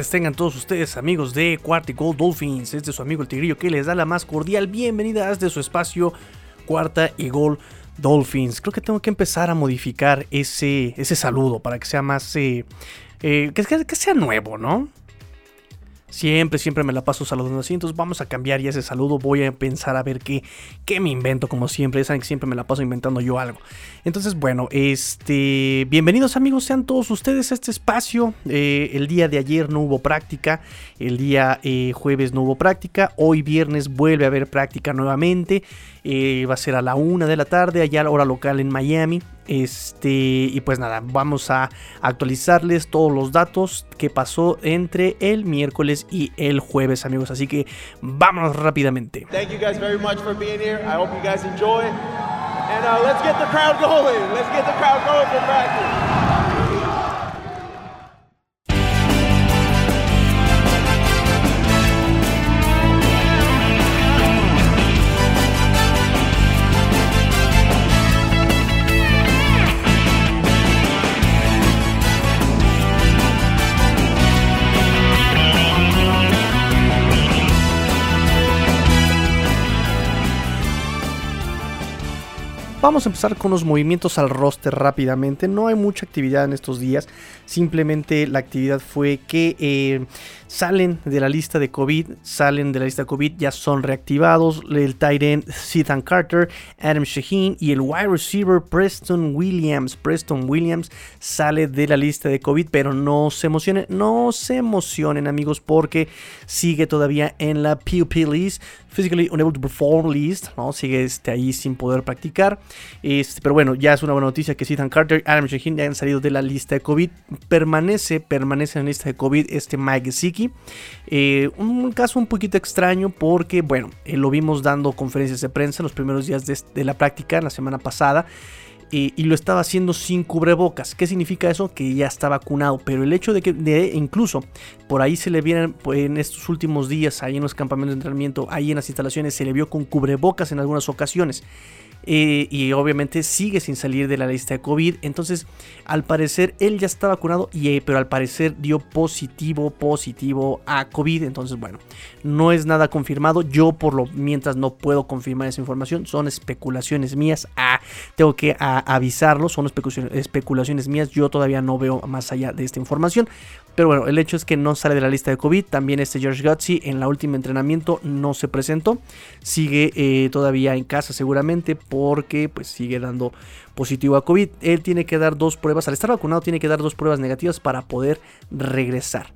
tengan todos ustedes amigos de Cuarta Gold Dolphins. Este es su amigo el Tigrillo que les da la más cordial bienvenida a este su espacio Cuarta y Gol Dolphins. Creo que tengo que empezar a modificar ese, ese saludo para que sea más... Eh, eh, que sea nuevo, ¿no? Siempre, siempre me la paso saludando así. Entonces vamos a cambiar ya ese saludo. Voy a pensar a ver qué, qué me invento, como siempre. Saben que siempre me la paso inventando yo algo. Entonces, bueno, este. Bienvenidos amigos, sean todos ustedes a este espacio. Eh, el día de ayer no hubo práctica. El día eh, jueves no hubo práctica. Hoy viernes vuelve a haber práctica nuevamente. Eh, va a ser a la una de la tarde, allá a la hora local en Miami. Este, y pues nada, vamos a actualizarles todos los datos que pasó entre el miércoles y el jueves, amigos. Así que vámonos rápidamente. Thank you guys very much for being here. I hope you guys enjoy. And uh, let's get the crowd going. Let's get the crowd going for practice. Vamos a empezar con los movimientos al roster rápidamente. No hay mucha actividad en estos días. Simplemente la actividad fue que eh, salen de la lista de COVID, salen de la lista de COVID, ya son reactivados. El tight end Ethan Carter, Adam Shaheen y el wide receiver Preston Williams. Preston Williams sale de la lista de COVID, pero no se emocionen, no se emocionen amigos porque sigue todavía en la PUP list physically unable to perform list, ¿no? Sigue este, ahí sin poder practicar. Este, pero bueno, ya es una buena noticia que Ethan Carter, Adam Shaheen ya han salido de la lista de COVID. Permanece, permanece en la lista de COVID este Mike Gesicki. Eh, un caso un poquito extraño porque, bueno, eh, lo vimos dando conferencias de prensa los primeros días de, la práctica, la semana pasada y lo estaba haciendo sin cubrebocas. ¿Qué significa eso? Que ya está vacunado. Pero el hecho de que de, incluso por ahí se le vieron pues, en estos últimos días, ahí en los campamentos de entrenamiento, ahí en las instalaciones, se le vio con cubrebocas en algunas ocasiones. Eh, y obviamente sigue sin salir de la lista de COVID. Entonces, al parecer, él ya está vacunado, y, eh, pero al parecer dio positivo, positivo a COVID. Entonces, bueno, no es nada confirmado. Yo, por lo mientras, no puedo confirmar esa información. Son especulaciones mías. Ah, tengo que avisarlo. Son especulaciones mías. Yo todavía no veo más allá de esta información. Pero bueno, el hecho es que no sale de la lista de COVID. También este George Gutsy en la última entrenamiento no se presentó. Sigue eh, todavía en casa seguramente porque pues sigue dando positivo a COVID. Él tiene que dar dos pruebas. Al estar vacunado tiene que dar dos pruebas negativas para poder regresar.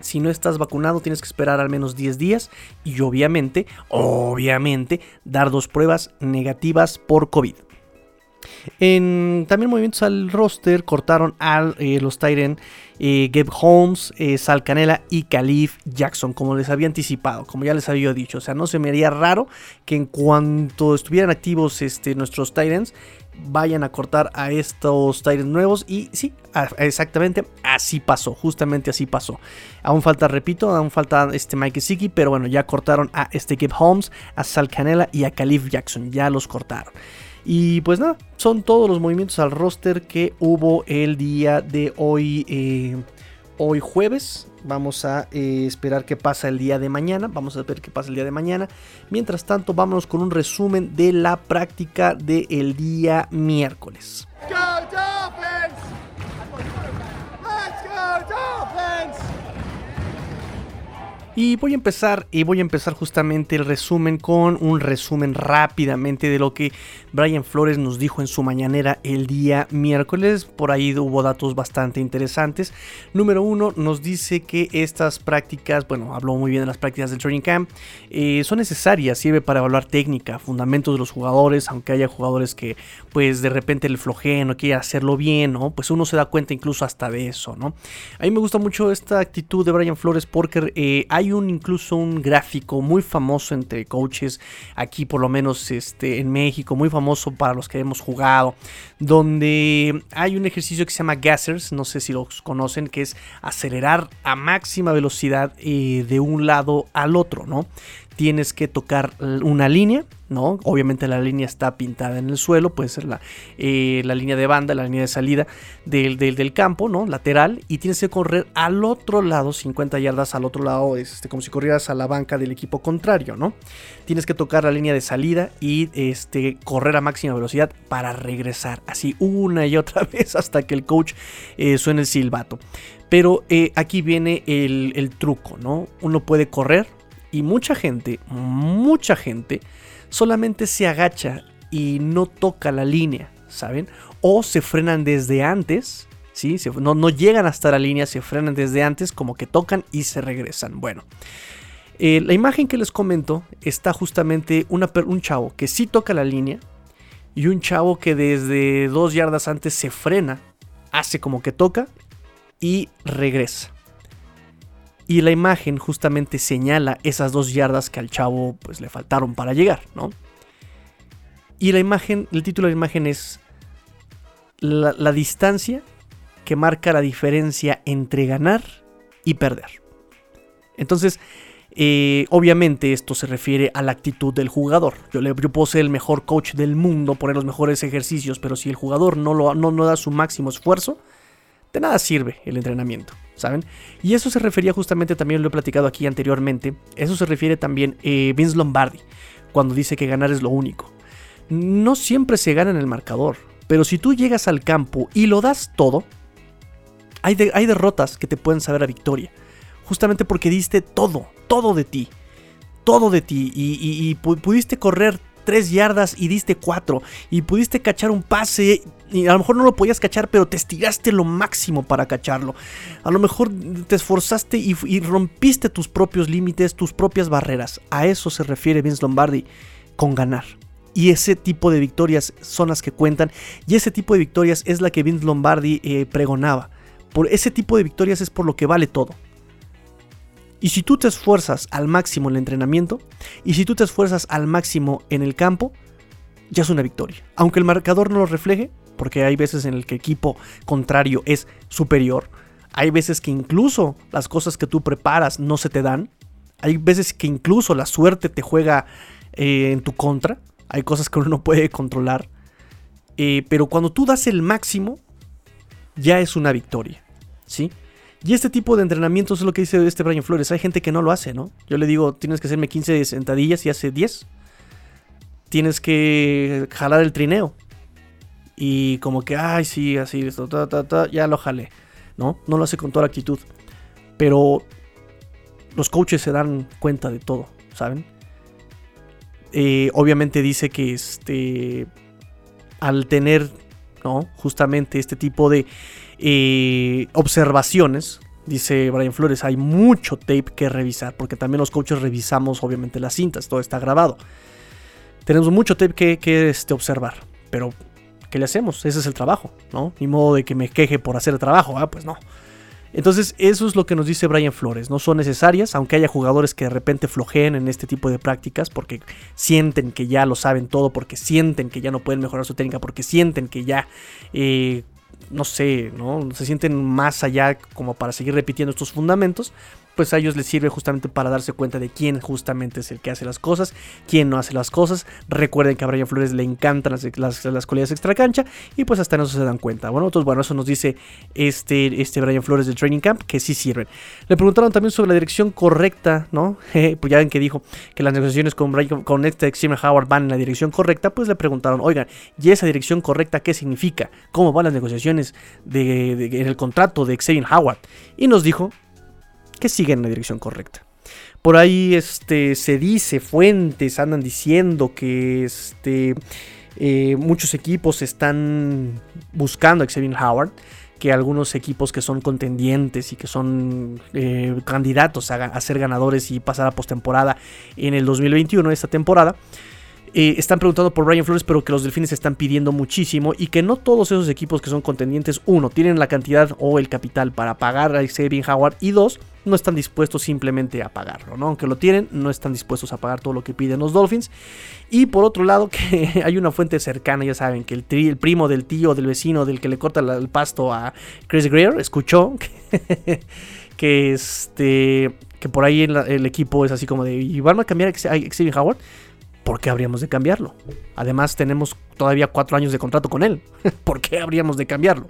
Si no estás vacunado tienes que esperar al menos 10 días y obviamente, obviamente, dar dos pruebas negativas por COVID. En también movimientos al roster cortaron a eh, los Tyren eh, Gabe Holmes, eh, Sal Canela y Calif Jackson, como les había anticipado, como ya les había dicho. O sea, no se me haría raro que en cuanto estuvieran activos este, nuestros Titans, vayan a cortar a estos Titans nuevos. Y sí, exactamente así pasó, justamente así pasó. Aún falta, repito, aún falta este Mike Siki, pero bueno, ya cortaron a este Gabe Holmes, a Sal Canela y a Calif Jackson, ya los cortaron. Y pues nada, son todos los movimientos al roster que hubo el día de hoy, eh, hoy jueves. Vamos a eh, esperar qué pasa el día de mañana. Vamos a ver qué pasa el día de mañana. Mientras tanto, vámonos con un resumen de la práctica del día miércoles. Y voy a empezar, y voy a empezar justamente el resumen con un resumen rápidamente de lo que Brian Flores nos dijo en su mañanera el día miércoles. Por ahí hubo datos bastante interesantes. Número uno, nos dice que estas prácticas, bueno, habló muy bien de las prácticas del training camp, eh, son necesarias, sirve para evaluar técnica, fundamentos de los jugadores, aunque haya jugadores que pues de repente el flojeen o quiera hacerlo bien, ¿no? Pues uno se da cuenta incluso hasta de eso, ¿no? A mí me gusta mucho esta actitud de Brian Flores porque eh, hay un incluso un gráfico muy famoso entre coaches aquí por lo menos este, en México, muy famoso para los que hemos jugado, donde hay un ejercicio que se llama gassers, no sé si los conocen, que es acelerar a máxima velocidad eh, de un lado al otro, ¿no? Tienes que tocar una línea, ¿no? Obviamente la línea está pintada en el suelo, puede ser la, eh, la línea de banda, la línea de salida del, del, campo, ¿no? Lateral, y tienes que correr al otro lado, 50 yardas al otro lado, este, como si corrieras a la banca del equipo contrario, ¿no? Tienes que tocar la línea de salida y este, correr a máxima velocidad para regresar, así una y otra vez hasta que el coach eh, suene el silbato. Pero eh, aquí viene el, el truco, ¿no? Uno puede correr y mucha gente, mucha gente, solamente se agacha y no toca la línea, ¿saben? O se frenan desde antes, ¿sí? no, no, llegan hasta la línea, se frenan desde antes, como que tocan y se regresan. Bueno, eh, la imagen que les comento está justamente una, un chavo que sí toca la línea y un chavo que desde dos yardas antes se frena, hace como que toca y regresa. Y la imagen justamente señala esas dos yardas que al chavo pues le faltaron para llegar, ¿no? Y la imagen, el título de la imagen es la, distancia que marca la diferencia entre ganar y perder. Entonces, eh, obviamente esto se refiere a la actitud del jugador. Yo, le, puedo ser el mejor coach del mundo, poner los mejores ejercicios, pero si el jugador no, no da su máximo esfuerzo, de nada sirve el entrenamiento. ¿Saben? Y eso se refería justamente, también lo he platicado aquí anteriormente, eso se refiere también eh, Vince Lombardi, cuando dice que ganar es lo único. No siempre se gana en el marcador, pero si tú llegas al campo y lo das todo, hay, hay derrotas que te pueden saber a victoria, justamente porque diste todo, todo de ti, todo de ti, y pudiste correr 3 yardas y diste 4. Y pudiste cachar un pase y a lo mejor no lo podías cachar, pero te estiraste lo máximo para cacharlo. A lo mejor te esforzaste y, rompiste tus propios límites, tus propias barreras. A eso se refiere Vince Lombardi con ganar. Y ese tipo de victorias son las que cuentan. Y ese tipo de victorias es la que Vince Lombardi eh, pregonaba. Por ese tipo de victorias es por lo que vale todo. Y si tú te esfuerzas al máximo en el entrenamiento, y si tú te esfuerzas al máximo en el campo, ya es una victoria. Aunque el marcador no lo refleje, porque hay veces en el que equipo contrario es superior, hay veces que incluso las cosas que tú preparas no se te dan, hay veces que incluso la suerte te juega eh, en tu contra, hay cosas que uno no puede controlar, eh, pero cuando tú das el máximo, ya es una victoria, ¿sí? Y este tipo de entrenamientos es lo que dice este Brian Flores. Hay gente que no lo hace, ¿no? Yo le digo, tienes que hacerme 15 sentadillas y hace 10. Tienes que jalar el trineo. Y como que, ay, sí, así, esto, ya lo jalé. ¿No? No lo hace con toda la actitud. Pero los coaches se dan cuenta de todo, ¿saben? Eh, obviamente dice que este, al tener, ¿no? Justamente este tipo de eh, observaciones. Dice Brian Flores, hay mucho tape que revisar, porque también los coaches revisamos obviamente las cintas, todo está grabado. Tenemos mucho tape que, que este, observar, pero ¿qué le hacemos? Ese es el trabajo, ¿no? Ni modo de que me queje por hacer el trabajo, ah, pues no. Entonces, eso es lo que nos dice Brian Flores. No son necesarias, aunque haya jugadores que de repente flojeen en este tipo de prácticas porque sienten que ya lo saben todo, porque sienten que ya no pueden mejorar su técnica, porque sienten que ya eh, no sé, ¿no? Se sienten más allá como para seguir repitiendo estos fundamentos, pues a ellos les sirve justamente para darse cuenta de quién justamente es el que hace las cosas, quién no hace las cosas. Recuerden que a Brian Flores le encantan las, las, las cualidades extra cancha y pues hasta en se dan cuenta. Bueno, entonces bueno, eso nos dice este, este Brian Flores del Training Camp que sí sirven. Le preguntaron también sobre la dirección correcta, ¿no? pues ya ven que dijo que las negociaciones con, con este Xavier Howard van en la dirección correcta, pues le preguntaron, oigan, ¿y esa dirección correcta qué significa? ¿Cómo van las negociaciones de, en el contrato de Xavier Howard? Y nos dijo que siguen en la dirección correcta. Por ahí este, se dice, fuentes andan diciendo que este, eh, muchos equipos están buscando a Xavier Howard, que algunos equipos que son contendientes y que son eh, candidatos a, a, ser ganadores y pasar a postemporada en el 2021, esta temporada, eh, están preguntando por Brian Flores, pero que los Delfines están pidiendo muchísimo y que no todos esos equipos que son contendientes, uno, tienen la cantidad o el capital para pagar a Xavier Howard y dos, no están dispuestos simplemente a pagarlo, ¿no? Aunque lo tienen, no están dispuestos a pagar todo lo que piden los Dolphins. Y por otro lado, que hay una fuente cercana, ya saben, que el, el primo del tío, del vecino, del que le corta el pasto a Chris Greer, escuchó que, que este que por ahí el, equipo es así como de, ¿y van a cambiar a Xavier Howard? ¿Por qué habríamos de cambiarlo? Además tenemos todavía cuatro años de contrato con él. ¿Por qué habríamos de cambiarlo?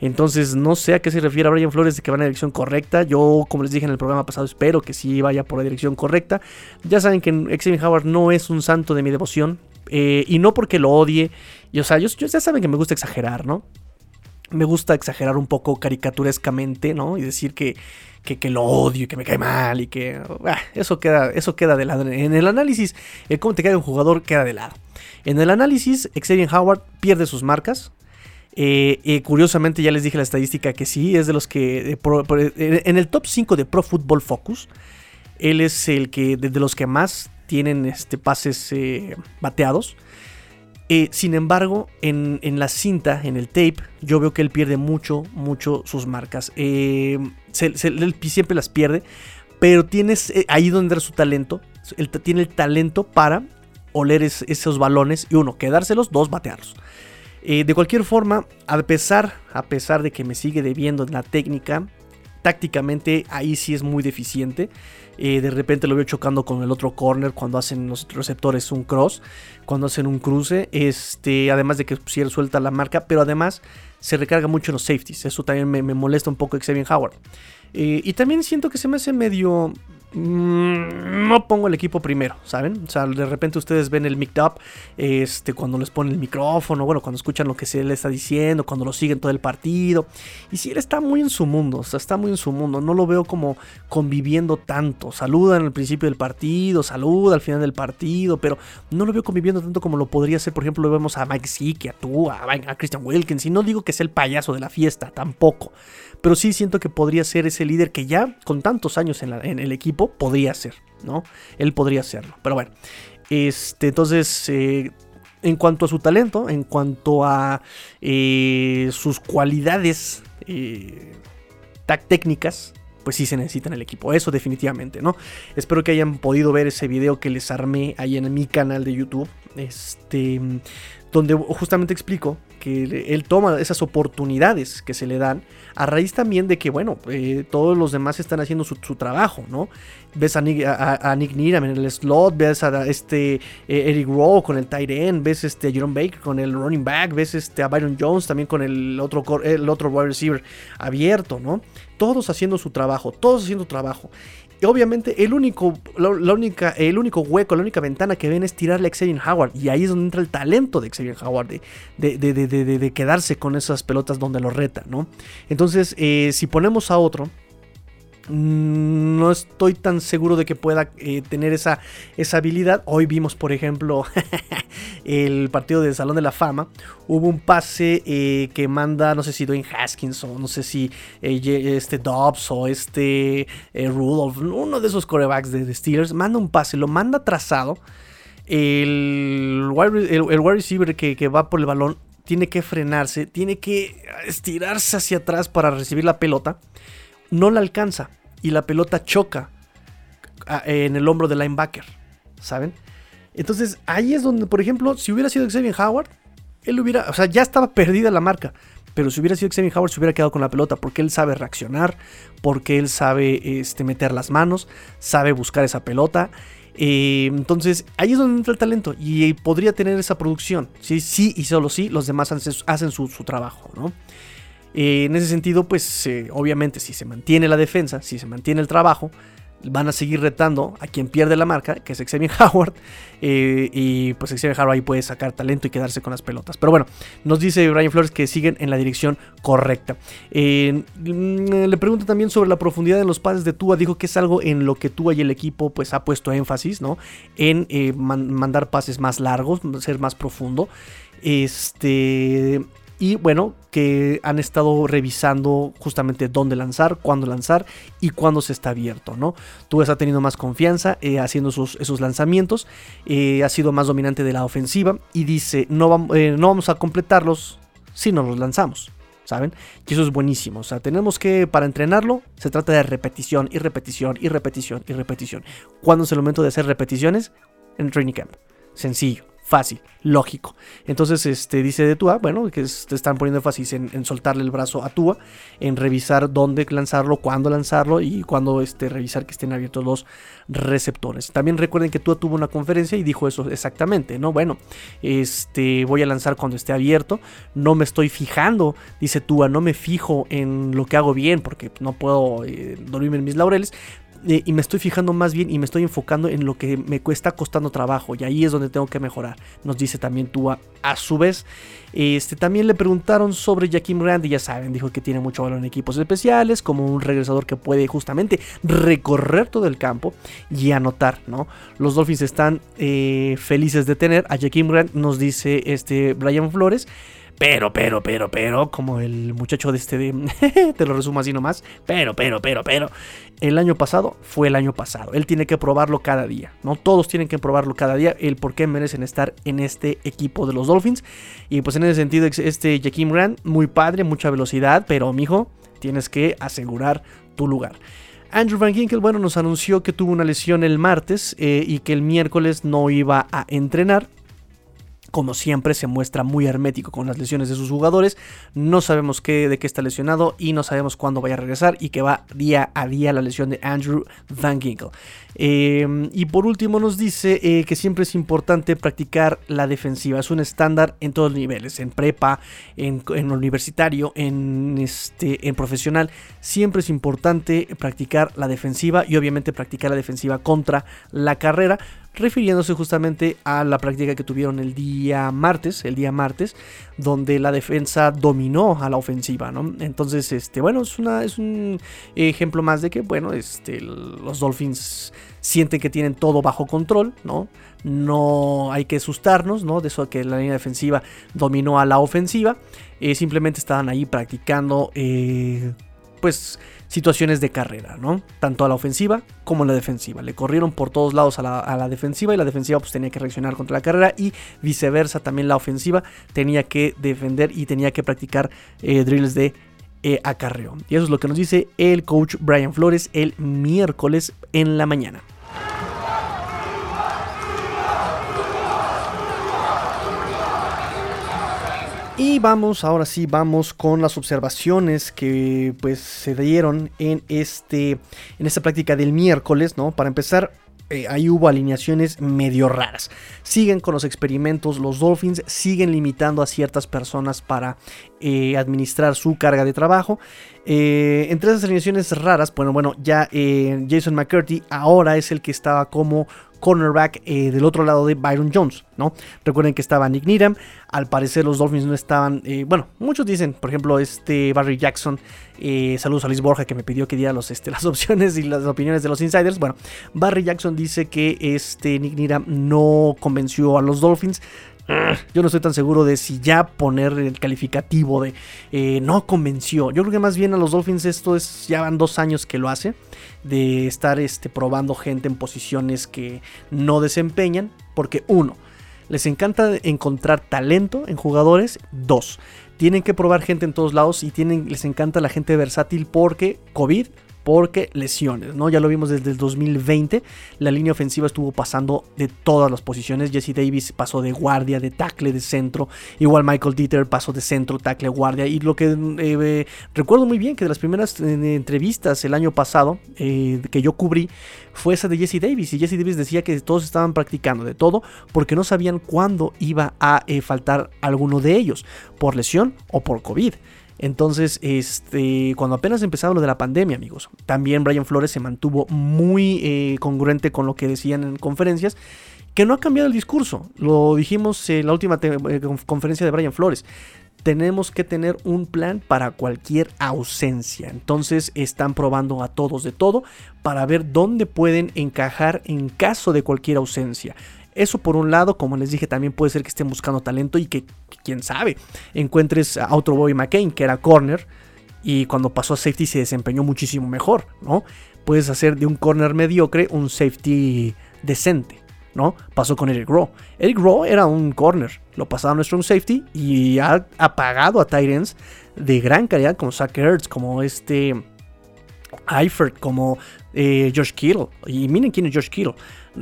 Entonces no sé a qué se refiere a Brian Flores de que va en la dirección correcta. Yo, como les dije en el programa pasado, espero que sí vaya por la dirección correcta. Ya saben que Xavier Howard no es un santo de mi devoción. Eh, y no porque lo odie. Y, o sea, yo, ya saben que me gusta exagerar, ¿no? Me gusta exagerar un poco caricaturescamente, ¿no? Y decir que, que, lo odio y que me cae mal y que... Ah, eso, queda, eso queda de lado. En el análisis, el cómo te cae un jugador queda de lado. En el análisis, Xavier Howard pierde sus marcas. Eh, curiosamente ya les dije la estadística que sí, es de los que... en el top 5 de Pro Football Focus, él es el que de, los que más tienen este, pases eh, bateados. Eh, sin embargo, en, la cinta, en el tape, yo veo que él pierde mucho, mucho sus marcas. él siempre las pierde, pero tienes ahí donde era su talento. Él tiene el talento para oler esos balones y uno, quedárselos, dos, batearlos. Eh, de cualquier forma, a pesar, a pesar de que me sigue debiendo en la técnica, tácticamente ahí sí es muy deficiente. Eh, de repente lo veo chocando con el otro corner cuando hacen los receptores un cross, cuando hacen un cruce. Este, además de que si él suelta la marca, pero además se recarga mucho en los safeties. Eso también me, molesta un poco Xavier Howard. Eh, y también siento que se me hace medio, no pongo el equipo primero, ¿saben? O sea, de repente ustedes ven el mic up este, cuando les ponen el micrófono, bueno, cuando escuchan lo que se le está diciendo, cuando lo siguen todo el partido. Y si él está muy en su mundo, está muy en su mundo, no lo veo como conviviendo tanto. Saluda en el principio del partido, saluda al final del partido, pero no lo veo conviviendo tanto como lo podría ser, por ejemplo, lo vemos a Mike Zick, a tú, a Christian Wilkins, y no digo que sea el payaso de la fiesta, tampoco. Pero sí siento que podría ser ese líder que ya con tantos años en, el equipo podría ser, ¿no? Él podría serlo. Pero bueno, este, entonces, eh, en cuanto a su talento, en cuanto a eh, sus cualidades eh, técnicas, pues sí se necesita en el equipo. Eso definitivamente, ¿no? Espero que hayan podido ver ese video que les armé ahí en mi canal de YouTube. Este. Donde justamente explico que él toma esas oportunidades que se le dan a raíz también de que, bueno, eh, todos los demás están haciendo su, trabajo, ¿no? Ves a Nick, a, en el slot, ves a este eh, Eric Rowe con el tight end, ves este, a Jerome Baker con el running back, ves este, a Byron Jones también con el otro, el otro wide receiver abierto, ¿no? Todos haciendo su trabajo, todos haciendo trabajo obviamente el único, la, única, el único hueco, la única ventana que ven es tirarle a Xavier Howard. Y ahí es donde entra el talento de Xavier Howard, de, de, quedarse con esas pelotas donde lo reta, ¿no? Entonces, eh, si ponemos a otro, no estoy tan seguro de que pueda eh, tener esa, esa habilidad. Hoy vimos, por ejemplo, el partido del Salón de la Fama. Hubo un pase eh, que manda, no sé si Dwayne Haskins o no sé si eh, este Dobbs o este Rudolph, uno de esos corebacks de, Steelers, manda un pase, lo manda trazado. El wide, el, receiver que, que va por el balón tiene que frenarse, tiene que estirarse hacia atrás para recibir la pelota no la alcanza y la pelota choca ah, en el hombro del linebacker, ¿saben? Entonces ahí es donde, por ejemplo, si hubiera sido Xavier Howard, él hubiera, o sea, ya estaba perdida la marca, pero si hubiera sido Xavier Howard se hubiera quedado con la pelota porque él sabe reaccionar, porque él sabe este, meter las manos, sabe buscar esa pelota. Eh, entonces ahí es donde entra el talento y podría tener esa producción. Sí, sí y solo sí, los demás hacen, su, su trabajo, ¿no? Eh, en ese sentido, pues eh, obviamente si se mantiene la defensa, si se mantiene el trabajo, van a seguir retando a quien pierde la marca, que es Xavier Howard. Eh, y pues Xavier Howard ahí puede sacar talento y quedarse con las pelotas. Pero bueno, nos dice Brian Flores que siguen en la dirección correcta. Mm, le pregunto también sobre la profundidad de los pases de Tua. Dijo que es algo en lo que Tua y el equipo pues ha puesto énfasis, ¿no? En mandar pases más largos, ser más profundo. Este, y bueno, que han estado revisando justamente dónde lanzar, cuándo lanzar y cuándo se está abierto, ¿no? Tú ha tenido más confianza eh, haciendo esos lanzamientos, eh, ha sido más dominante de la ofensiva y dice, no, eh, no vamos a completarlos si no los lanzamos. ¿saben? Y eso es buenísimo. O sea, tenemos que, para entrenarlo, se trata de repetición y repetición y repetición y repetición. ¿Cuándo es el momento de hacer repeticiones? En training camp. Sencillo fácil, lógico. Entonces, este, dice de Tua, bueno, que te están poniendo énfasis en, en, soltarle el brazo a Tua, en revisar dónde lanzarlo, cuándo lanzarlo y cuándo este, revisar que estén abiertos los receptores. También recuerden que Tua tuvo una conferencia y dijo eso exactamente, ¿no? Bueno, este, voy a lanzar cuando esté abierto, no me estoy fijando, dice Tua, no me fijo en lo que hago bien porque no puedo eh, dormirme en mis laureles, eh, y me estoy fijando más bien y me estoy enfocando en lo que me cuesta costando trabajo y ahí es donde tengo que mejorar, nos dice también Tua a su vez. Este, también le preguntaron sobre Jaquim y ya saben, dijo que tiene mucho valor en equipos especiales, como un regresador que puede justamente recorrer todo el campo y anotar, ¿no? Los Dolphins están eh, felices de tener a Jaquim Grant, nos dice este Brian Flores. Pero, pero, pero, pero, como el muchacho de este de, te lo resumo así nomás, pero, pero, pero, pero, el año pasado fue el año pasado. Él tiene que probarlo cada día, ¿no? Todos tienen que probarlo cada día, el por qué merecen estar en este equipo de los Dolphins. Y pues en ese sentido, este Jaquim Grant, muy padre, mucha velocidad, pero mijo, tienes que asegurar tu lugar. Andrew Van Ginkel, bueno, nos anunció que tuvo una lesión el martes eh, y que el miércoles no iba a entrenar como siempre se muestra muy hermético con las lesiones de sus jugadores. No sabemos qué, de qué está lesionado y no sabemos cuándo vaya a regresar y que va día a día la lesión de Andrew Van Ginkel. Em, y por último nos dice eh, que siempre es importante practicar la defensiva. Es un estándar en todos los niveles, en prepa, en, universitario, en, este, en profesional. Siempre es importante practicar la defensiva y obviamente practicar la defensiva contra la carrera refiriéndose justamente a la práctica que tuvieron el día martes, el día martes, donde la defensa dominó a la ofensiva, ¿no? Entonces, este, bueno, es, una, es un ejemplo más de que, bueno, este, los Dolphins sienten que tienen todo bajo control, ¿no? No hay que asustarnos, ¿no? De eso que la línea defensiva dominó a la ofensiva. Eh, simplemente estaban ahí practicando, eh, pues, situaciones de carrera, ¿no? Tanto a la ofensiva como a la defensiva. Le corrieron por todos lados a la, defensiva y la defensiva pues tenía que reaccionar contra la carrera y viceversa también la ofensiva tenía que defender y tenía que practicar eh, drills de eh, acarreo. Y eso es lo que nos dice el coach Brian Flores el miércoles en la mañana. Y vamos, ahora sí, vamos con las observaciones que pues se dieron en, este, en esta práctica del miércoles, ¿no? Para empezar, eh, ahí hubo alineaciones medio raras. Siguen con los experimentos, los Dolphins siguen limitando a ciertas personas para eh, administrar su carga de trabajo. Eh, entre esas alineaciones raras, bueno, bueno, ya Jason McCurdy ahora es el que estaba como cornerback eh, del otro lado de Byron Jones, ¿no? Recuerden que estaba Nick Needham, al parecer los Dolphins no estaban, eh, bueno, muchos dicen, por ejemplo, este Barry Jackson, eh, saludos a Luis Borja que me pidió que diera los, este, las opciones y las opiniones de los insiders, bueno, Barry Jackson dice que este Nick Needham no convenció a los Dolphins, yo no estoy tan seguro de si ya poner el calificativo de eh, no convenció. Yo creo que más bien a los Dolphins esto es ya van dos años que lo hace. De estar este, probando gente en posiciones que no desempeñan. Porque uno, les encanta encontrar talento en jugadores. Dos, tienen que probar gente en todos lados y tienen, les encanta la gente versátil porque COVID porque lesiones, ¿no? Ya lo vimos desde el 2020, la línea ofensiva estuvo pasando de todas las posiciones, Jesse Davis pasó de guardia, de tackle, de centro, igual Michael Dieter pasó de centro, tackle, guardia, y lo que eh, recuerdo muy bien que de las primeras eh, entrevistas el año pasado eh, que yo cubrí fue esa de Jesse Davis, y Jesse Davis decía que todos estaban practicando de todo porque no sabían cuándo iba a faltar alguno de ellos, por lesión o por COVID. Entonces, este, cuando apenas empezaba lo de la pandemia, amigos, también Brian Flores se mantuvo muy eh, congruente con lo que decían en conferencias, que no ha cambiado el discurso. Lo dijimos en la última eh, conferencia de Brian Flores. Tenemos que tener un plan para cualquier ausencia. Entonces están probando a todos de todo para ver dónde pueden encajar en caso de cualquier ausencia. Eso por un lado, como les dije, también puede ser que estén buscando talento y que, quién sabe, encuentres a otro Bobby McCain, que era corner, y cuando pasó a safety se desempeñó muchísimo mejor, ¿no? Puedes hacer de un corner mediocre un safety decente, ¿no? Pasó con Eric Rowe. Eric Rowe era un corner, lo pasaron a strong safety y ha apagado a Titans de gran calidad como Zach Ertz, como este Eifert, como eh, Josh Kittle. Y miren quién es Josh Kittle.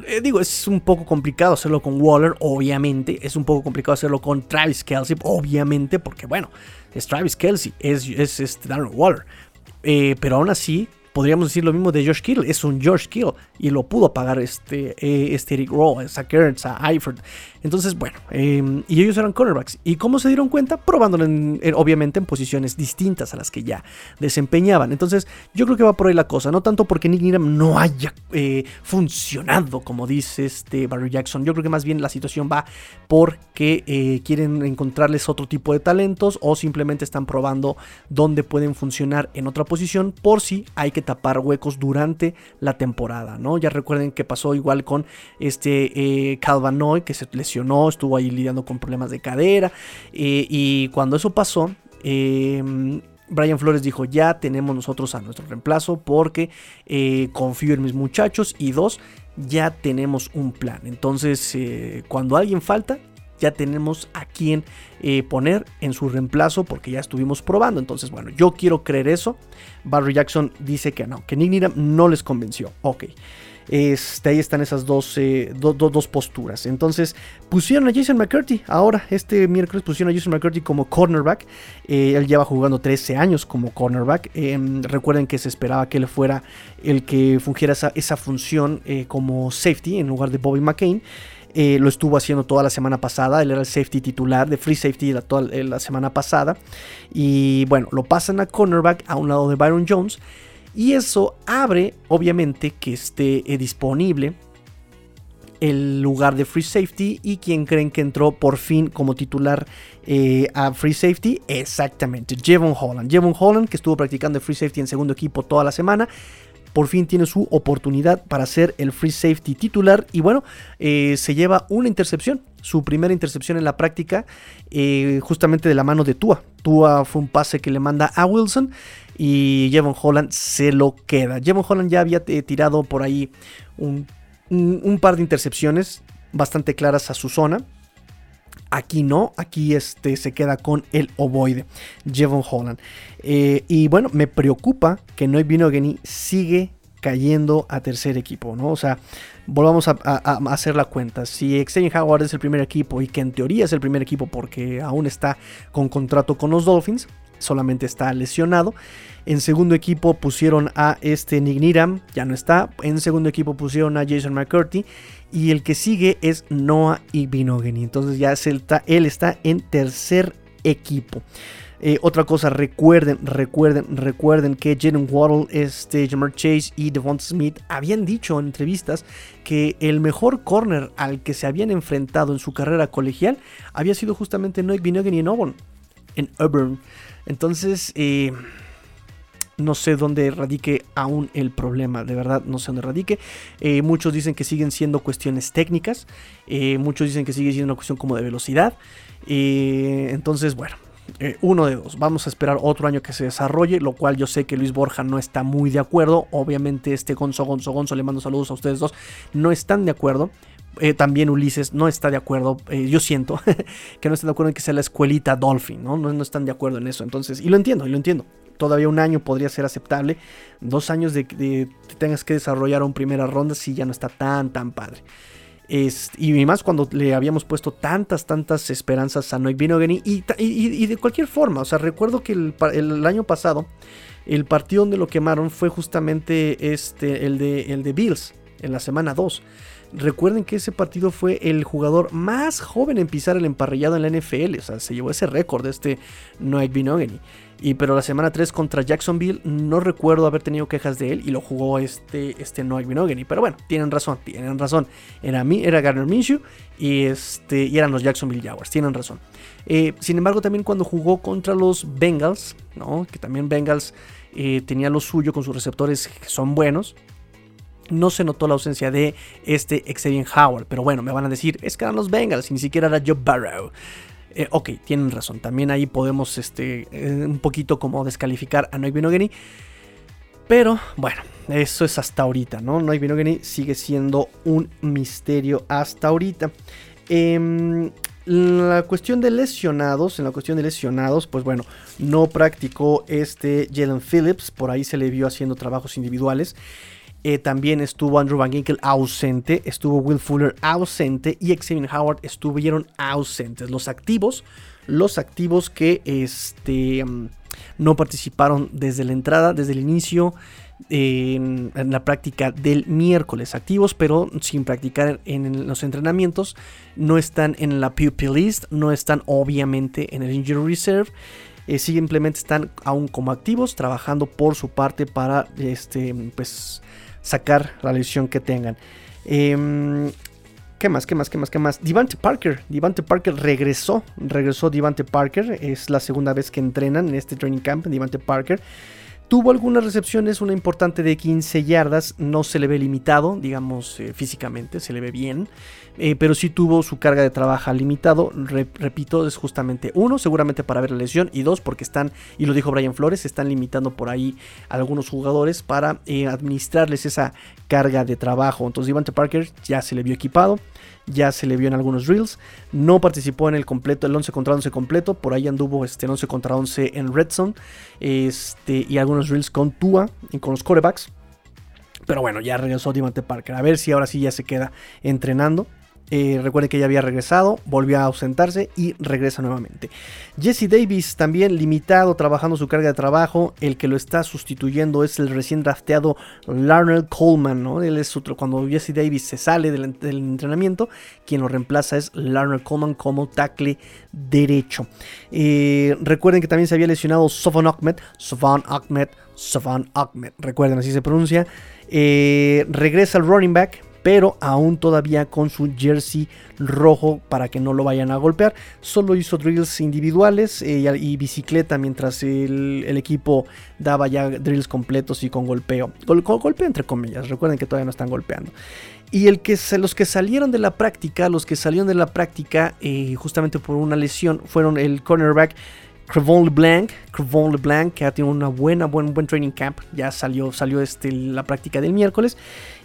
Eh, digo, es un poco complicado hacerlo con Waller, obviamente. Es un poco complicado hacerlo con Travis Kelsey, obviamente, porque bueno, es Travis Kelsey, es, es, es Darren Waller. Eh, pero aún así, podríamos decir lo mismo de Josh Kittle. Es un Josh Kittle y lo pudo pagar este, eh, este Eric Rowe, a Kearns, a Eifert. Entonces, bueno, em, y ellos eran cornerbacks. ¿Y cómo se dieron cuenta? Probándolo, obviamente, en posiciones distintas a las que ya desempeñaban. Entonces, yo creo que va por ahí la cosa. No tanto porque Nick Needham no haya eh, funcionado, como dice este Barry Jackson. Yo creo que más bien la situación va porque eh, quieren encontrarles otro tipo de talentos o simplemente están probando dónde pueden funcionar en otra posición por si hay que tapar huecos durante la temporada, ¿no? Ya recuerden que pasó igual con este eh, Calvanoy, que se estuvo ahí lidiando con problemas de cadera, eh, y cuando eso pasó, em, Brian Flores dijo, ya tenemos nosotros a nuestro reemplazo porque eh, confío en mis muchachos y dos, ya tenemos un plan. Entonces, cuando alguien falta, ya tenemos a quien eh, poner en su reemplazo porque ya estuvimos probando. Entonces, bueno, yo quiero creer eso. Barry Jackson dice que no, que Nick no les convenció. Ok. Este, ahí están esas dos, eh, dos posturas. Entonces pusieron a Jason McCurdy. Ahora, este miércoles pusieron a Jason McCurdy como cornerback. Eh, él lleva jugando 13 años como cornerback. Em, recuerden que se esperaba que él fuera el que fungiera esa, esa función como safety en lugar de Bobby McCain. Eh, lo estuvo haciendo toda la semana pasada. Él era el safety titular de free safety la, toda eh, la semana pasada. Y bueno, lo pasan a cornerback a un lado de Byron Jones. Y eso abre, obviamente, que esté eh, disponible el lugar de free safety. ¿Y quien creen que entró por fin como titular a free safety? Exactamente, Jevon Holland. Jevon Holland, que estuvo practicando free safety en segundo equipo toda la semana por fin tiene su oportunidad para ser el free safety titular y bueno, eh, se lleva una intercepción, su primera intercepción en la práctica, eh, justamente de la mano de Tua. Tua fue un pase que le manda a Wilson y Jevon Holland se lo queda. Jevon Holland ya había eh, tirado por ahí un, un par de intercepciones bastante claras a su zona. Aquí no, aquí este se queda con el ovoide, Jevon Holland. Eh, y bueno, me preocupa que Noy sigue cayendo a tercer equipo, ¿no? O sea, volvamos a, hacer la cuenta. Si Xavier Howard es el primer equipo y que en teoría es el primer equipo porque aún está con contrato con los Dolphins, solamente está lesionado. En segundo equipo pusieron a este Nick Niram, ya no está. En segundo equipo pusieron a Jason McCurdy. Y el que sigue es Noah Ibinogany. Entonces ya él está en tercer equipo. Eh, otra cosa, recuerden, recuerden, recuerden que Jalen Waddle, este, Jamar Chase y Devonta Smith habían dicho en entrevistas que el mejor corner al que se habían enfrentado en su carrera colegial había sido justamente Noah Ibinogany en Auburn. En Auburn. Entonces, eh, no sé dónde radique aún el problema, de verdad no sé dónde radique. Eh, muchos dicen que siguen siendo cuestiones técnicas, eh, muchos dicen que sigue siendo una cuestión como de velocidad. entonces, bueno, uno de dos. Vamos a esperar otro año que se desarrolle, lo cual yo sé que Luis Borja no está muy de acuerdo. Obviamente, este Gonzo, Gonzo, Gonzo, le mando saludos a ustedes dos, no están de acuerdo. Eh, también Ulises no está de acuerdo, eh, yo siento que no está de acuerdo en que sea la escuelita Dolphin, ¿no? ¿no? están de acuerdo en eso. Entonces, y lo entiendo, y lo entiendo. Todavía un año podría ser aceptable. Dos años de que tengas que desarrollar una primera ronda, sí ya no está tan, tan padre. y más cuando le habíamos puesto tantas, tantas esperanzas a Noik Binogany y, y, de cualquier forma. O sea, recuerdo que el, año pasado, el partido donde lo quemaron fue justamente este, el, de, el de Bills, en la semana 2. Recuerden que ese partido fue el jugador más joven en pisar el emparrillado en la NFL. O sea, se llevó ese récord este Noah Binogany. Y pero la semana 3 contra Jacksonville no recuerdo haber tenido quejas de él y lo jugó este, este Noah Binogany. Pero bueno, tienen razón, tienen razón. Era, mí, era Garner Minshew y, este, y eran los Jacksonville Jaguars, tienen razón. Eh, sin embargo, también cuando jugó contra los Bengals, ¿no? que también Bengals eh, tenía lo suyo con sus receptores que son buenos no se notó la ausencia de este Xavier Howard. Pero bueno, me van a decir, es que eran los Bengals y ni siquiera era Joe Barrow. Eh, ok, tienen razón. También ahí podemos este, eh, un poquito como descalificar a Noy Binogany. Pero bueno, eso es hasta ahorita, ¿no? Binogany sigue siendo un misterio hasta ahorita. Eh, la cuestión de lesionados, en la cuestión de lesionados, pues bueno, no practicó este Jalen Phillips, por ahí se le vio haciendo trabajos individuales. Eh, también estuvo Andrew Van Ginkel ausente, estuvo Will Fuller ausente y Xavier Howard estuvieron ausentes. Los activos, los activos que este, mm, no participaron desde la entrada, desde el inicio. En, la práctica del miércoles activos pero sin practicar en, los entrenamientos no están en la PUP list no están obviamente en el injury reserve eh, simplemente están aún como activos trabajando por su parte para este pues sacar la lesión que tengan. Em, ¿Qué más? ¿Qué más? ¿Qué más? ¿Qué más? Divante Parker. Divante Parker regresó. Regresó Divante Parker. Es la segunda vez que entrenan en este training camp. Divante Parker. Tuvo algunas recepciones, una importante de 15 yardas, no se le ve limitado, digamos, eh, físicamente, se le ve bien, eh, pero sí tuvo su carga de trabajo limitado, repito, es justamente uno, seguramente para ver la lesión, y dos, porque están, y lo dijo Brian Flores, están limitando por ahí a algunos jugadores para eh, administrarles esa carga de trabajo. Entonces, Devante Parker ya se le vio equipado ya se le vio en algunos reels. No participó en el completo, el 11 contra 11 completo. Por ahí anduvo este 11 contra 11 en Red Zone. Este, y algunos reels con Tua y con los corebacks. Pero bueno, ya regresó Dimante Parker. A ver si ahora sí ya se queda entrenando. Eh, recuerde que ya había regresado, volvió a ausentarse y regresa nuevamente. Jesse Davis también limitado, trabajando su carga de trabajo. El que lo está sustituyendo es el recién drafteado Larnell Coleman. ¿no? Él es otro, cuando Jesse Davis se sale del, entrenamiento, quien lo reemplaza es Larnell Coleman como tackle derecho. Eh, recuerden que también se había lesionado Sofan Ahmed. Sofan Ahmed. Sofan Ahmed. Recuerden, así se pronuncia. Eh, regresa el running back pero aún todavía con su jersey rojo para que no lo vayan a golpear. Solo hizo drills individuales eh, y, bicicleta mientras el, equipo daba ya drills completos y con golpeo. Gol, golpeo entre comillas, recuerden que todavía no están golpeando. Y el que, los que salieron de la práctica, los que salieron de la práctica eh, justamente por una lesión fueron el cornerback Crevon LeBlanc, Crevon LeBlanc que ha tenido una buena, buen, buen training camp, ya salió, salió este, la práctica del miércoles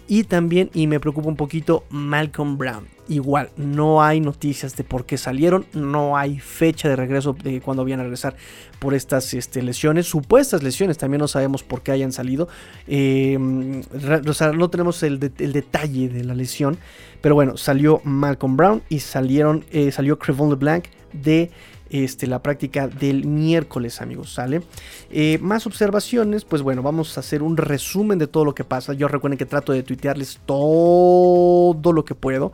y también, y me preocupa un poquito, Malcolm Brown. Igual, no hay noticias de por qué salieron, no hay fecha de regreso de cuando vayan a regresar por estas este, lesiones, supuestas lesiones, también no sabemos por qué hayan salido. Em, o sea, no tenemos el, detalle de la lesión, pero bueno, salió Malcolm Brown y salieron, eh, salió Crevon LeBlanc de este, la práctica del miércoles, amigos, ¿sale? Eh, más observaciones, pues bueno, vamos a hacer un resumen de todo lo que pasa. Yo recuerden que trato de tuitearles todo lo que puedo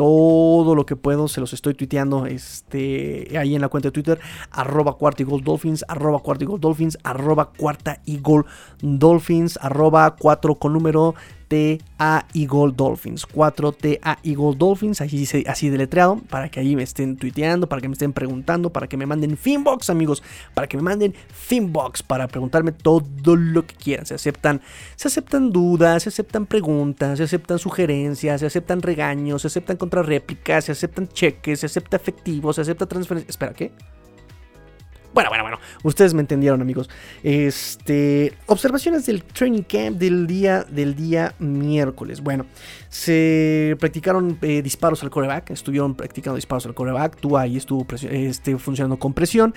todo lo que puedo, se los estoy tuiteando este, ahí en la cuenta de Twitter, arroba cuarta y gol dolphins, arroba cuarta y gol dolphins, arroba cuarta y gol dolphins, arroba con número TA Eagle Dolphins. 4TA Eagle Dolphins, así, así deletreado, para que ahí me estén tuiteando, para que me estén preguntando, para que me manden Finbox, amigos, para que me manden Finbox, para preguntarme todo lo que quieran. Se aceptan, se aceptan dudas, se aceptan preguntas, se aceptan sugerencias, se aceptan regaños, se aceptan contrarréplicas, se aceptan cheques, se acepta efectivo, se acepta transferencia. Espera, ¿qué? Bueno, bueno, bueno. Ustedes me entendieron, amigos. Este. Observaciones del training camp del día, del día miércoles. Bueno, se practicaron eh, disparos al coreback. Estuvieron practicando disparos al coreback. Tú ahí estuvo este, funcionando con presión.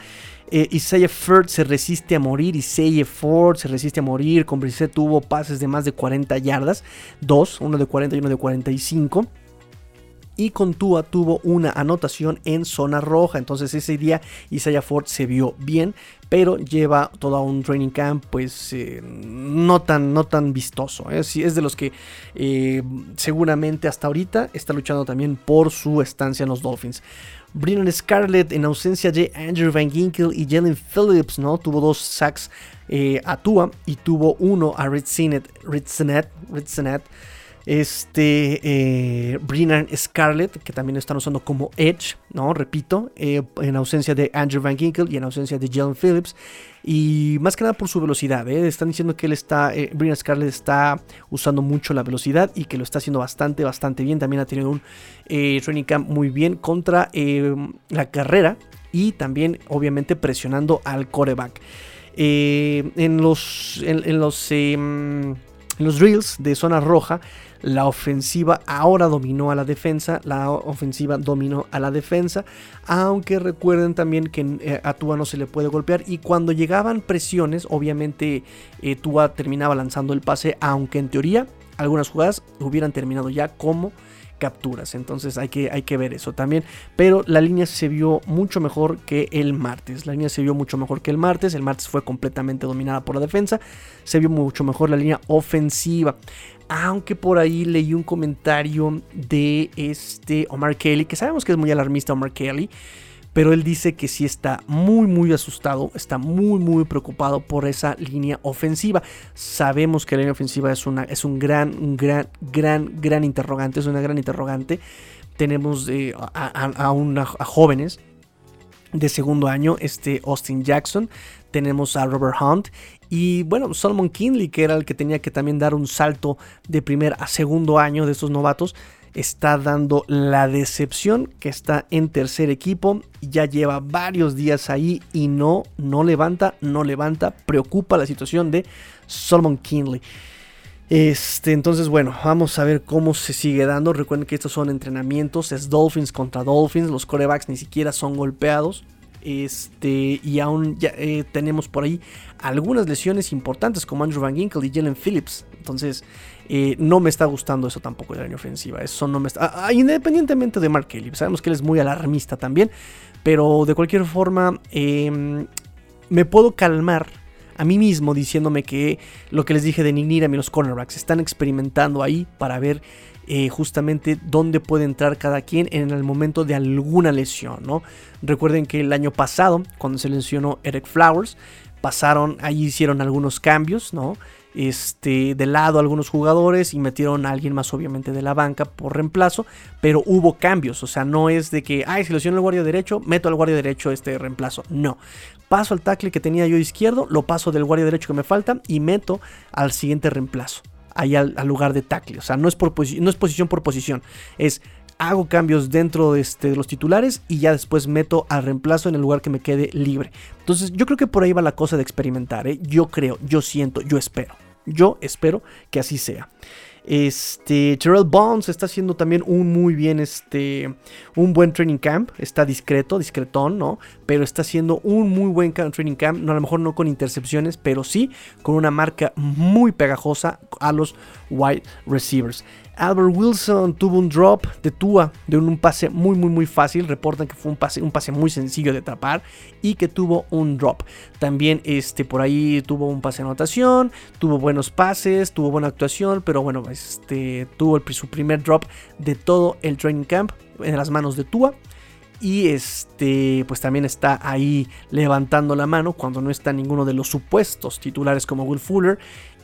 Eh, Isaiah Ford se resiste a morir. Isaiah Ford se resiste a morir. Con tuvo pases de más de 40 yardas. Dos, uno de 40 y uno de 45 y con Tua tuvo una anotación en zona roja. Entonces ese día Isaiah Ford se vio bien, pero lleva todo un training camp pues eh, no, tan, no tan vistoso. ¿eh? Es de los que eh, seguramente hasta ahorita está luchando también por su estancia en los Dolphins. Brennan Scarlett en ausencia de Andrew Van Ginkel y Jalen Phillips, ¿no? Tuvo dos sacks a Tua y tuvo uno a Ritzinet, Ritzinet, Ritzinet este eh, Brennan Scarlett, que también están usando como Edge, ¿no? Repito, eh, en ausencia de Andrew Van Ginkel y en ausencia de Jalen Phillips. Y más que nada por su velocidad, ¿eh? están diciendo que él está, eh, Brennan Scarlett está usando mucho la velocidad y que lo está haciendo bastante, bastante bien. También ha tenido un eh, training camp muy bien contra la carrera y también, obviamente, presionando al coreback. en los, en, los, em, en los drills de zona roja la ofensiva ahora dominó a la defensa, la ofensiva dominó a la defensa, aunque recuerden también que eh, a Tua no se le puede golpear y cuando llegaban presiones, obviamente eh, Tua terminaba lanzando el pase, aunque en teoría algunas jugadas hubieran terminado ya como capturas. Entonces hay que, hay que ver eso también. Pero la línea se vio mucho mejor que el martes. La línea se vio mucho mejor que el martes. El martes fue completamente dominada por la defensa. Se vio mucho mejor la línea ofensiva. Aunque por ahí leí un comentario de este Omar Kelly, que sabemos que es muy alarmista Omar Kelly pero él dice que sí está muy muy asustado, está muy muy preocupado por esa línea ofensiva. Sabemos que la línea ofensiva es, una, es un gran, gran, gran, gran interrogante, es una gran interrogante. Tenemos eh, a, jóvenes de segundo año, este Austin Jackson, tenemos a Robert Hunt y bueno, Solomon Kinley, que era el que tenía que también dar un salto de primer a segundo año de estos novatos está dando la decepción que está en tercer equipo. Ya lleva varios días ahí y no, no levanta, no levanta. Preocupa la situación de Solomon Kinley. Este, entonces, bueno, vamos a ver cómo se sigue dando. Recuerden que estos son entrenamientos, es Dolphins contra Dolphins. Los corebacks ni siquiera son golpeados. Este, y aún ya, eh, tenemos por ahí algunas lesiones importantes como Andrew Van Ginkle y Jalen Phillips. Entonces, no me está gustando eso tampoco de la línea ofensiva. Eso no me está. Independientemente de Mark Kelly, sabemos que él es muy alarmista también. Pero de cualquier forma, em, me puedo calmar a mí mismo diciéndome que lo que les dije de Nick Needham y los cornerbacks están experimentando ahí para ver eh, justamente dónde puede entrar cada quien en el momento de alguna lesión, ¿no? Recuerden que el año pasado, cuando se lesionó Eric Flowers, pasaron, ahí hicieron algunos cambios, ¿no? Este, de lado algunos jugadores y metieron a alguien más obviamente de la banca por reemplazo, pero hubo cambios, o sea, no es de que, ay, si lesiono el guardia derecho, meto al guardia derecho este reemplazo, no. Paso al tackle que tenía yo izquierdo, lo paso del guardia derecho que me falta y meto al siguiente reemplazo, ahí al, lugar de tackle, o sea, no es, por no es posición por posición, es hago cambios dentro de, este, de, los titulares y ya después meto al reemplazo en el lugar que me quede libre. Entonces yo creo que por ahí va la cosa de experimentar, ¿eh? yo creo, yo siento, yo espero. Yo espero que así sea. Este, Terrell Bonds está haciendo también un muy bien, este, un buen training camp. Está discreto, discretón, ¿no? Pero está haciendo un muy buen training camp. No, a lo mejor no con intercepciones, pero sí con una marca muy pegajosa a los wide receivers. Albert Wilson tuvo un drop de Tua de un, pase muy muy muy fácil. Reportan que fue un pase, un pase muy sencillo de atrapar y que tuvo un drop. También este, por ahí tuvo un pase de anotación, tuvo buenos pases, tuvo buena actuación, pero bueno, este, tuvo su primer drop de todo el training camp en las manos de Tua y este pues también está ahí levantando la mano cuando no está ninguno de los supuestos titulares como Will Fuller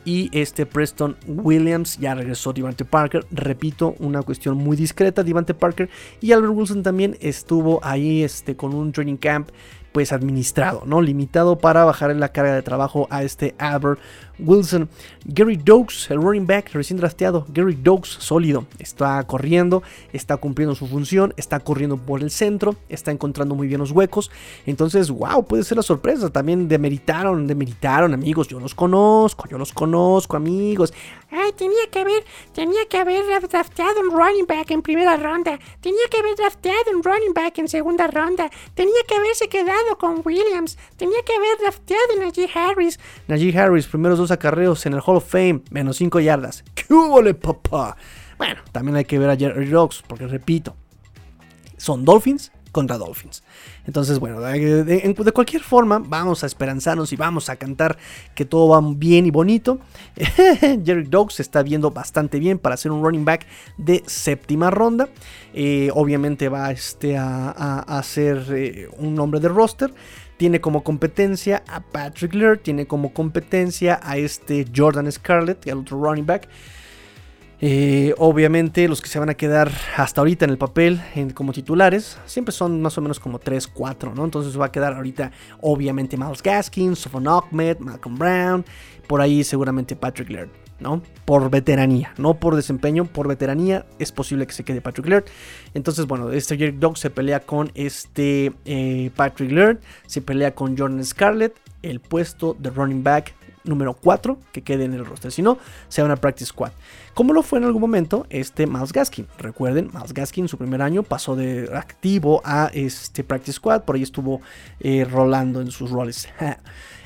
y este Preston Williams ya regresó Devante Parker. Repito, una cuestión muy discreta. Devante Parker y Albert Wilson también estuvo ahí este, con un training camp pues administrado, ¿no? Limitado para bajar la carga de trabajo a este Albert Wilson. Gary Dokes, el running back recién drafteado. Gary Dokes, sólido. Está corriendo, está cumpliendo su función, está corriendo por el centro, está encontrando muy bien los huecos. Entonces, wow, puede ser la sorpresa. También demeritaron, demeritaron, amigos. Yo los conozco, yo los conozco, amigos. Ay, tenía que haber, tenía que haber drafteado un running back en primera ronda. Tenía que haber drafteado un running back en segunda ronda. Tenía que haberse quedado con Williams. Tenía que haber drafteado a Najee Harris. Najee Harris, primeros dos acarreos en el Hall of Fame, menos 5 yardas. ¡Qué hubo, papá! Bueno, también hay que ver a Jerry Rocks, porque repito, son Dolphins contra Dolphins. Entonces, bueno, de, cualquier forma, vamos a esperanzarnos y vamos a cantar que todo va bien y bonito. Jerry Dogs se está viendo bastante bien para ser un running back de séptima ronda. Eh, obviamente va este, a, a, ser eh, un hombre de roster. Tiene como competencia a Patrick Laird, tiene como competencia a este Jordan Scarlett, el otro running back. Eh, obviamente los que se van a quedar hasta ahorita en el papel como titulares siempre son más o menos como 3, 4, ¿no? Entonces va a quedar ahorita obviamente Miles Gaskin, Sofon Ahmed, Malcolm Brown, por ahí seguramente Patrick Laird. ¿No? Por veteranía, no por desempeño, por veteranía es posible que se quede Patrick Laird. Entonces, bueno, este Jerry Dog se pelea con este eh, Patrick Laird, se pelea con Jordan Scarlett, el puesto de running back número 4 que quede en el roster. Si no, sea una practice squad. Como lo fue en algún momento este Miles Gaskin. Recuerden, Miles Gaskin en su primer año pasó de activo a este practice squad. Por ahí estuvo eh, rolando en sus roles.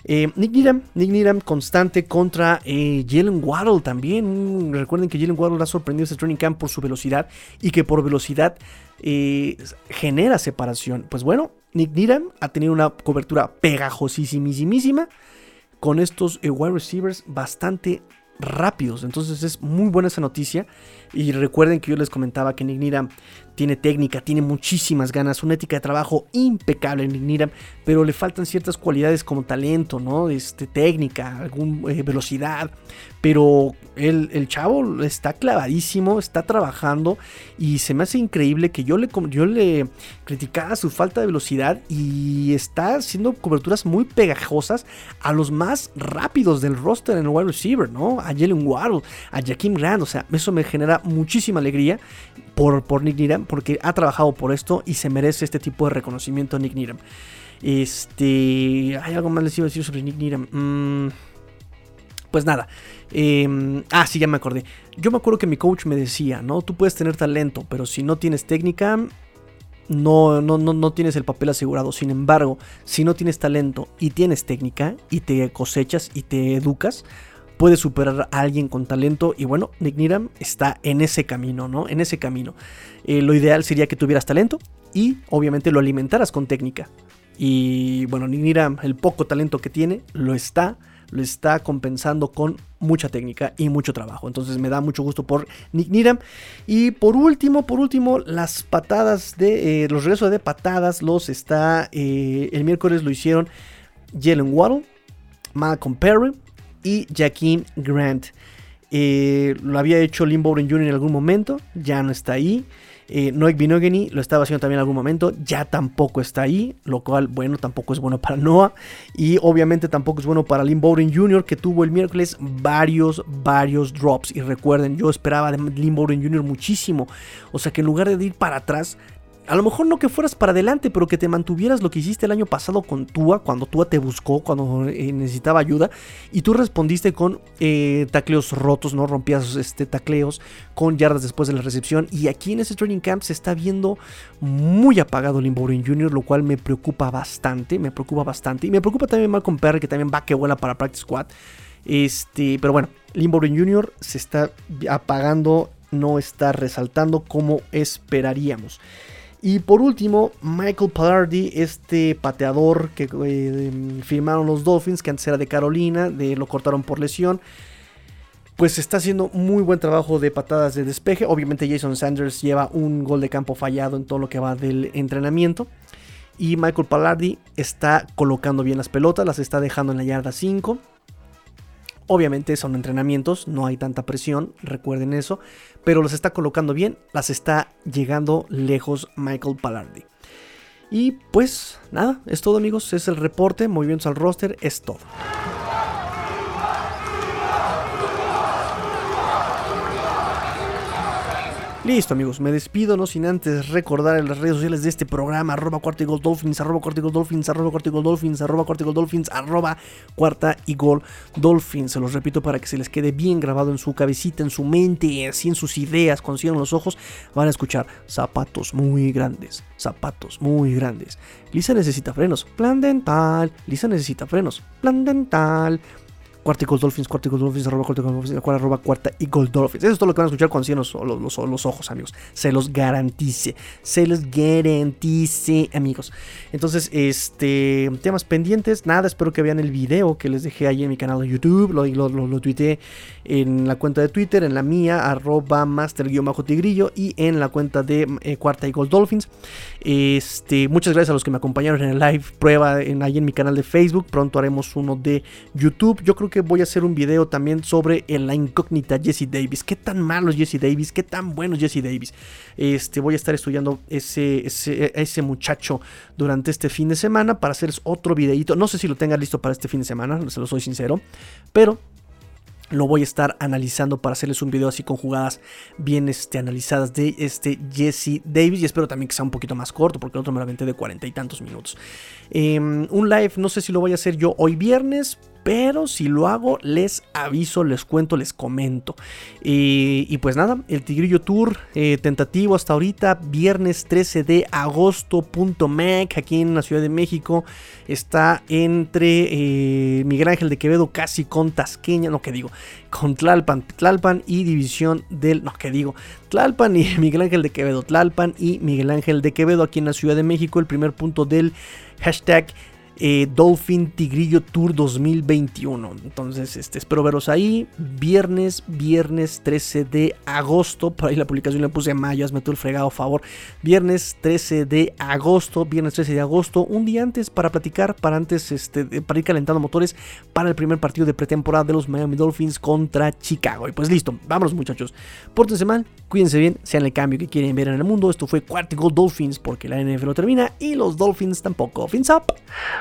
Eh, Nick Needham, Nick Needham constante contra eh, Jalen Waddle también. Recuerden que Jalen Waddle ha sorprendido este training camp por su velocidad y que por velocidad genera separación. Pues bueno, Nick Needham ha tenido una cobertura pegajosísimísima con estos wide receivers bastante rápidos. Entonces es muy buena esa noticia. Y recuerden que yo les comentaba que Nick Needham tiene técnica, tiene muchísimas ganas, una ética de trabajo impecable en Nick pero le faltan ciertas cualidades como talento, ¿no? Este, técnica, alguna eh, velocidad, pero el, chavo está clavadísimo, está trabajando y se me hace increíble que yo le, yo le criticaba su falta de velocidad y está haciendo coberturas muy pegajosas a los más rápidos del roster en el wide receiver, ¿no? A Jalen Waddle, a Jaquim Grant, o sea, eso me genera muchísima alegría por, por Nick Needham, porque ha trabajado por esto y se merece este tipo de reconocimiento Nick Needham. Este. ¿Hay algo más les iba a decir sobre Nick Needham? Mm, pues nada. Em, ah, sí, ya me acordé. Yo me acuerdo que mi coach me decía, ¿no? Tú puedes tener talento, pero si no tienes técnica, no, no, no, no tienes el papel asegurado. Sin embargo, si no tienes talento y tienes técnica y te cosechas y te educas, puede superar a alguien con talento. Y bueno, Nick Niram está en ese camino, ¿no? En ese camino. Eh, lo ideal sería que tuvieras talento y obviamente lo alimentaras con técnica. Y bueno, Nick Niram, el poco talento que tiene, lo está, lo está compensando con mucha técnica y mucho trabajo. Entonces me da mucho gusto por Nick Niram. Y por último, por último, las patadas de eh, los regresos de patadas los está eh, el miércoles lo hicieron Jalen Waddle, Malcolm Perry, y Jaquim Grant. Eh, lo había hecho Lynn Bowden Jr. en algún momento, ya no está ahí. Eh, Noek lo estaba haciendo también en algún momento, ya tampoco está ahí, lo cual, bueno, tampoco es bueno para Noah. Y obviamente tampoco es bueno para Lynn Bowden Jr., que tuvo el miércoles varios, varios drops. Y recuerden, yo esperaba de Lynn Bowden Jr. muchísimo. O sea que en lugar de ir para atrás, a lo mejor no que fueras para adelante, pero que te mantuvieras lo que hiciste el año pasado con Tua, cuando Tua te buscó, cuando eh, necesitaba ayuda, y tú respondiste con eh, tacleos rotos, ¿no? Rompías este, tacleos con yardas después de la recepción, y aquí en ese training camp se está viendo muy apagado Limborin Jr., lo cual me preocupa bastante, me preocupa bastante, y me preocupa también Malcolm Perry, que también va que vuela para Practice Squad, este, pero bueno, Limborin Jr. se está apagando, no está resaltando como esperaríamos. Y por último, Michael Pallardi, este pateador que eh, firmaron los Dolphins, que antes era de Carolina, de, lo cortaron por lesión. Pues está haciendo muy buen trabajo de patadas de despeje. Obviamente Jason Sanders lleva un gol de campo fallado en todo lo que va del entrenamiento. Y Michael Pallardi está colocando bien las pelotas, las está dejando en la yarda 5. Obviamente son entrenamientos, no hay tanta presión, recuerden eso, pero los está colocando bien, las está llegando lejos Michael Pallardi. Y pues nada, es todo amigos, es el reporte, movimientos al roster, es todo. Listo amigos, me despido no sin antes recordar en las redes sociales de este programa arroba cuarta y gol dolphins, arroba cuarta y gol dolphins, arroba cuarta y gol dolphins, arroba cuarta y gol dolphins, arroba cuarta y gol. Se los repito para que se les quede bien grabado en su cabecita, en su mente, así en sus ideas, cierran los ojos, van a escuchar zapatos muy grandes, zapatos muy grandes. Lisa necesita frenos, plan dental, Lisa necesita frenos, plan dental. Cuarta Eagle Dolphins, Cuarta Eagle Dolphins, arroba Cuarta Eagle Dolphins, arroba Cuarta Eagle Dolphins. Eso es todo lo que van a escuchar cuando cierren los, los, ojos, amigos. Se los garantice. Se los garantice, amigos. Entonces, este, temas pendientes, nada, espero que vean el video que les dejé ahí en mi canal de YouTube. Lo, lo, lo, tuiteé en la cuenta de Twitter, en la mía, arroba master-tigrillo y en la cuenta de eh, Cuarta Eagle Dolphins. Este, muchas gracias a los que me acompañaron en el live prueba en, ahí en mi canal de Facebook. Pronto haremos uno de YouTube. Yo creo que que voy a hacer un video también sobre la incógnita Jesse Davis. ¿Qué tan malo es Jesse Davis? ¿Qué tan bueno es Jesse Davis? Este, voy a estar estudiando ese, ese, ese muchacho durante este fin de semana para hacer otro videito. No sé si lo tenga listo para este fin de semana, se lo soy sincero. Pero lo voy a estar analizando para hacerles un video así con jugadas bien este, analizadas de este Jesse Davis. Y espero también que sea un poquito más corto, porque el otro me lo aventé de cuarenta y tantos minutos. Em, un live, no sé si lo voy a hacer yo hoy viernes pero si lo hago, les aviso, les cuento, les comento. y pues nada, el Tigrillo Tour eh, tentativo hasta ahorita, viernes 13 de agosto, aquí en la Ciudad de México. Está entre eh, Miguel Ángel de Quevedo, casi con Tasqueña, no que digo, con Tlalpan, Tlalpan y División del, no que digo, Tlalpan y Miguel Ángel de Quevedo, Tlalpan y Miguel Ángel de Quevedo aquí en la Ciudad de México. El primer punto del hashtag eh, Dolphin Tigrillo Tour 2021. Entonces, este, espero veros ahí. Viernes, viernes 13 de agosto. Por ahí la publicación le puse mayas, me el fregado, favor. Viernes 13 de agosto. Viernes 13 de agosto. Un día antes para platicar, para antes, este, para ir calentando motores para el primer partido de pretemporada de los Miami Dolphins contra Chicago. Y pues listo, vámonos muchachos. Pórtense mal, cuídense bien, sean el cambio que quieren ver en el mundo. Esto fue Cuartico Dolphins porque la NFL no termina y los Dolphins tampoco. Fins up.